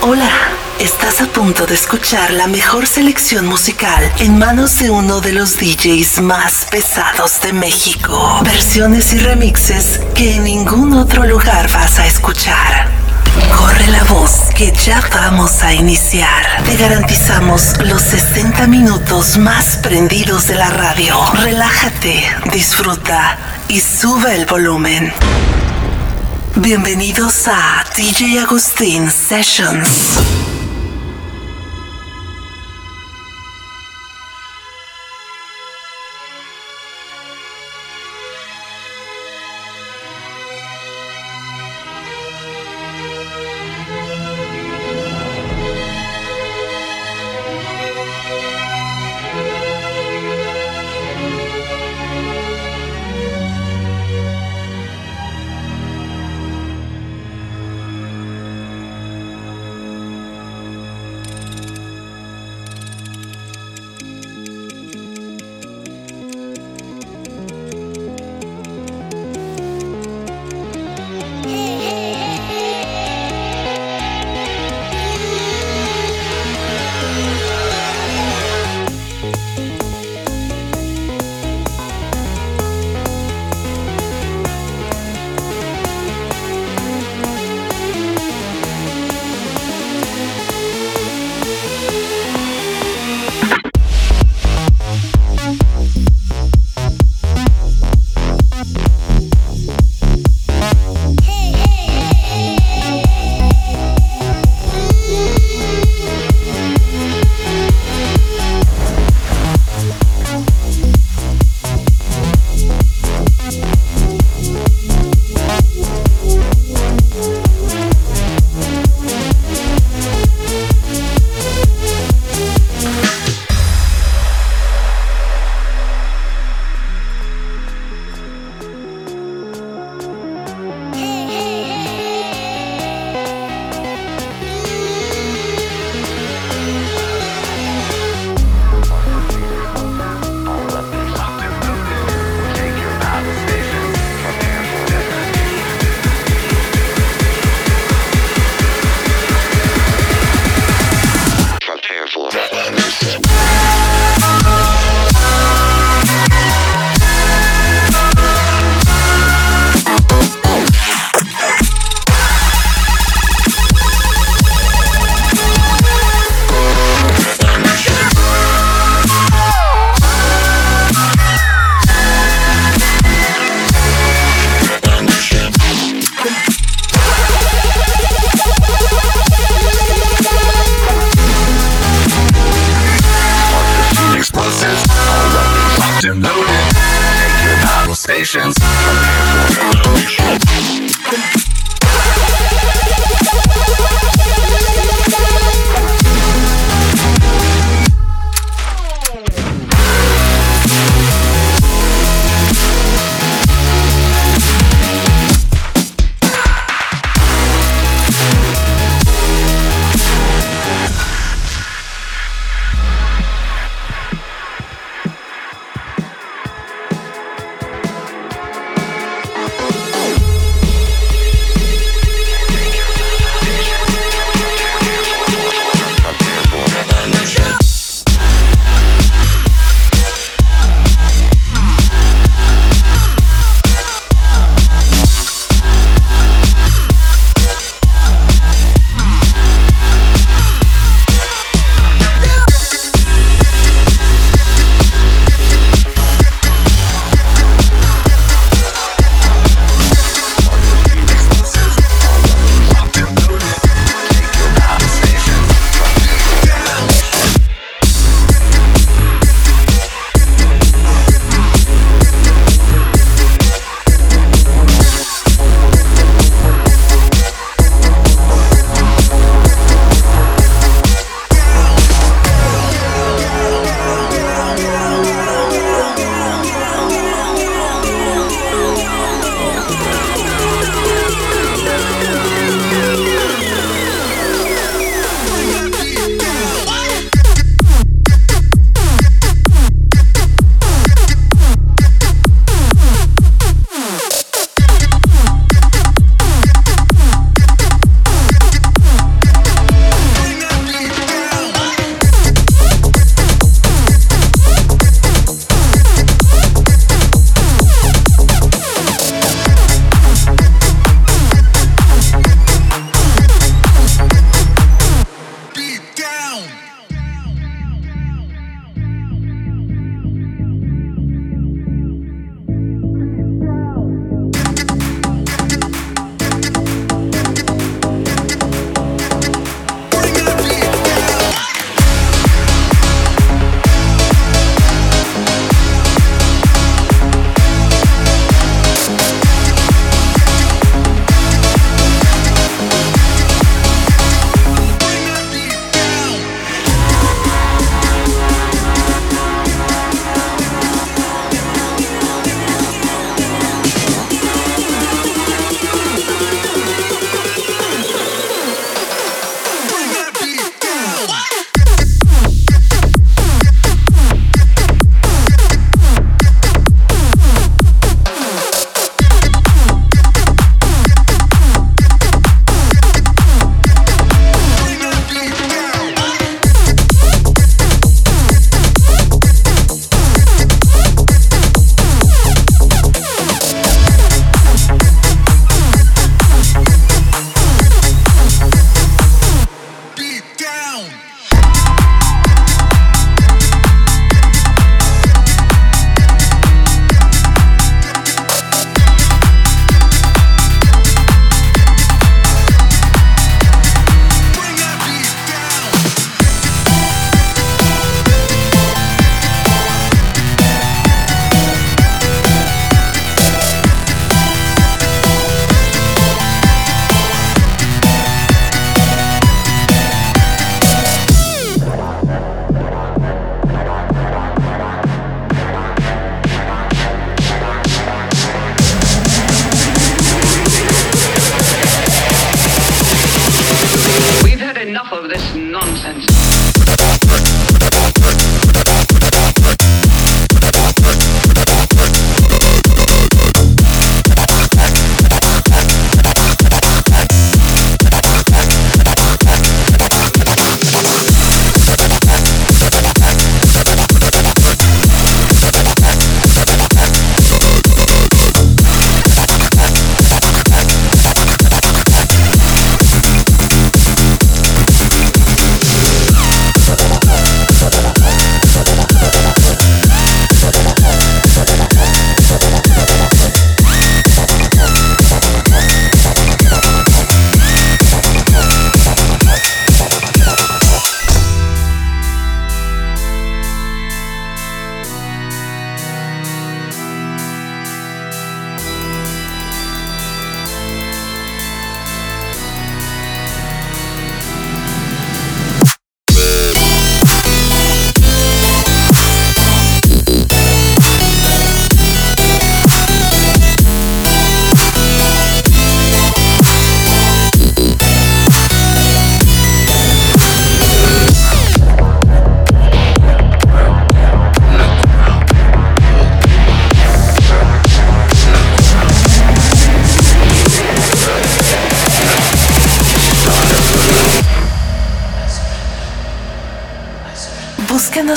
Hola, estás a punto de escuchar la mejor selección musical en manos de uno de los DJs más pesados de México. Versiones y remixes que en ningún otro lugar vas a escuchar. Corre la voz que ya vamos a iniciar. Te garantizamos los 60 minutos más prendidos de la radio. Relájate, disfruta y sube el volumen. Bienvenidos a DJ Agustín Sessions.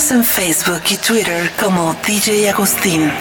En Facebook y Twitter como DJ Agustín.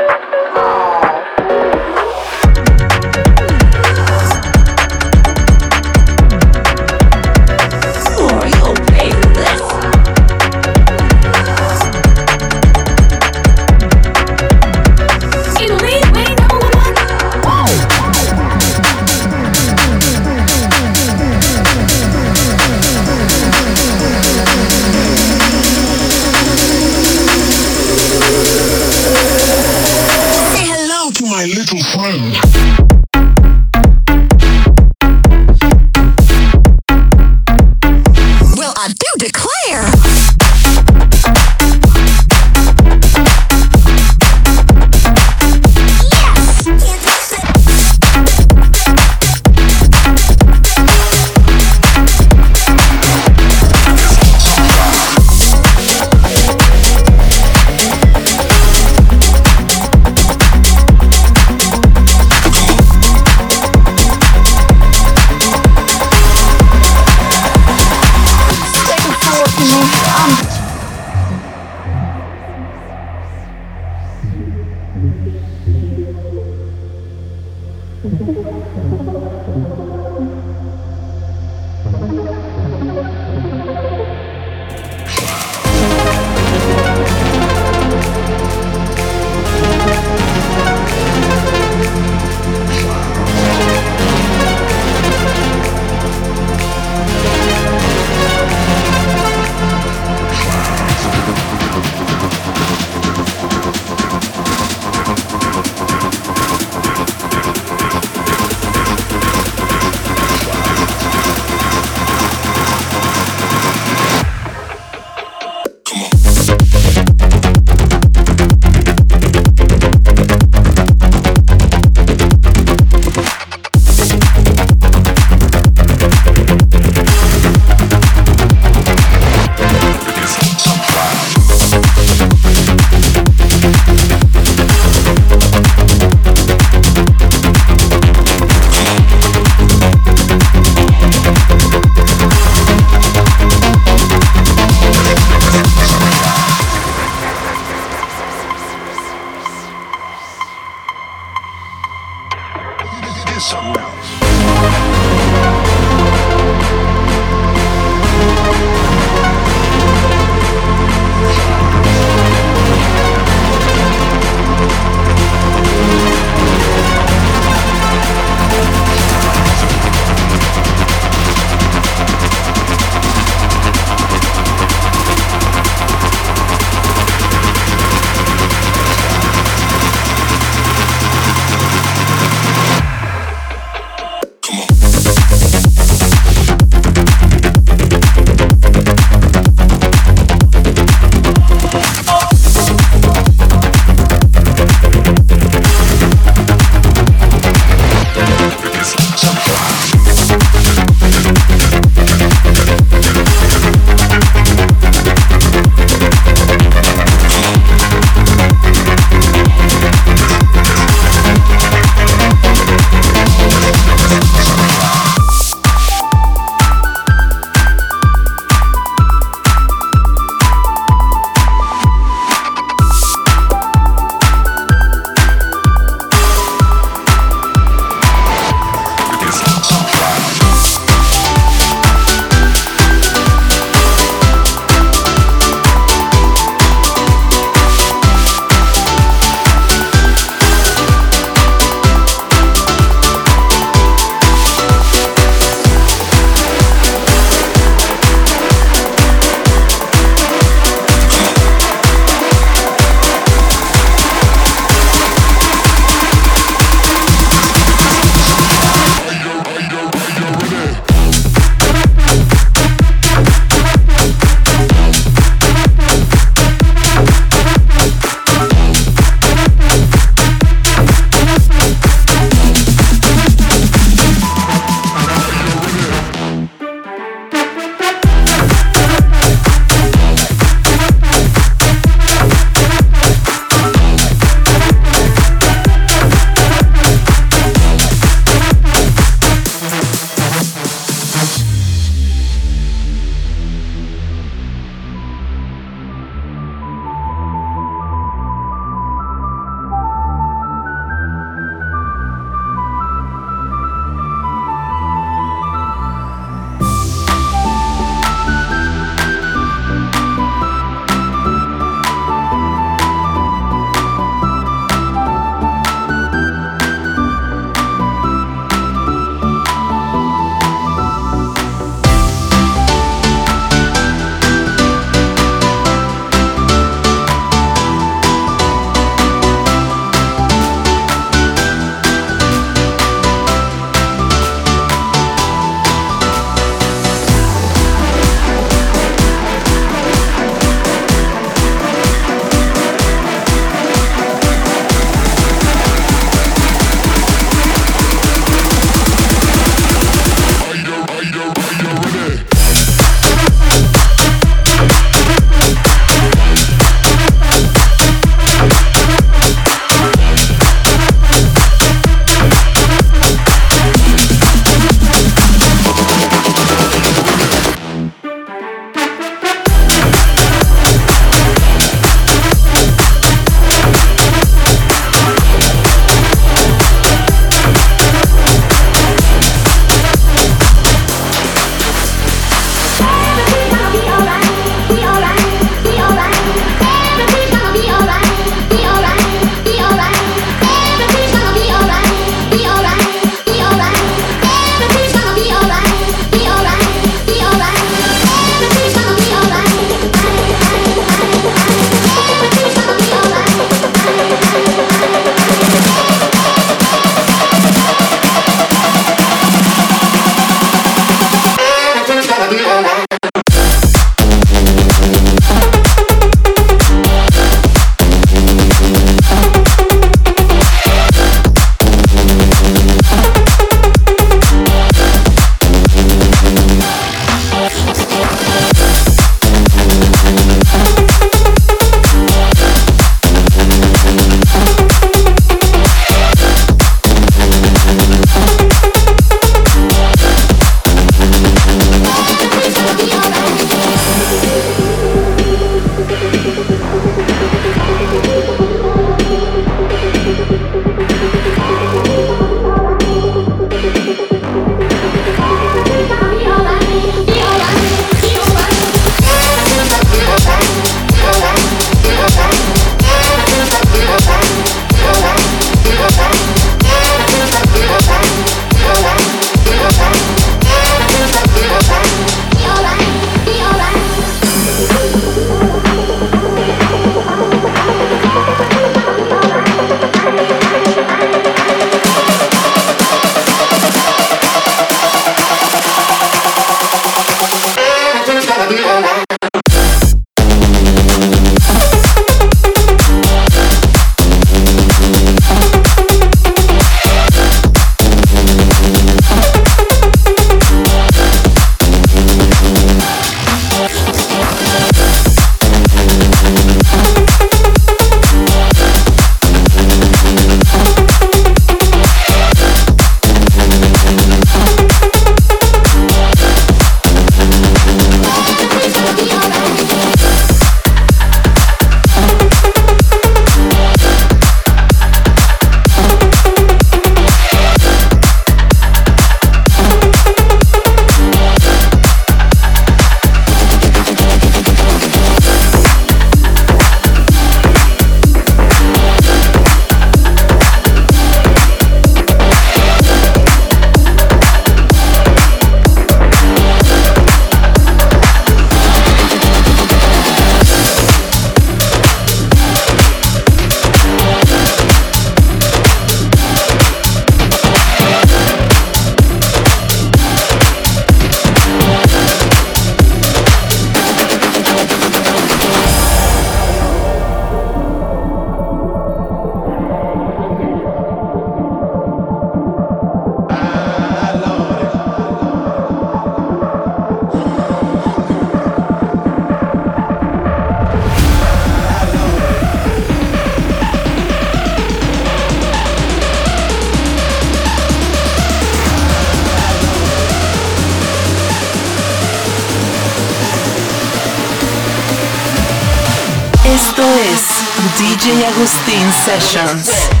DJ Agustín Sessions.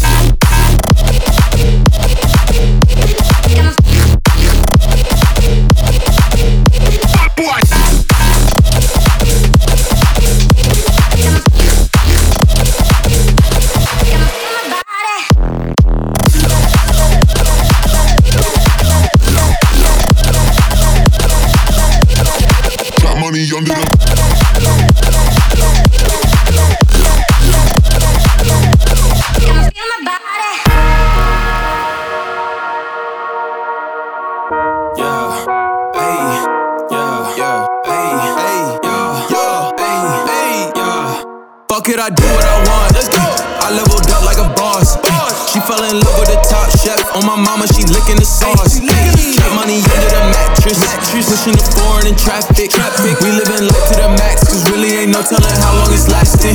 Bye. On my mama, she licking the sauce. Trap money under the mattress. mattress. Pushing the foreign in traffic. We living life to the max, cause really ain't no telling how long it's lasting.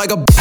Like a.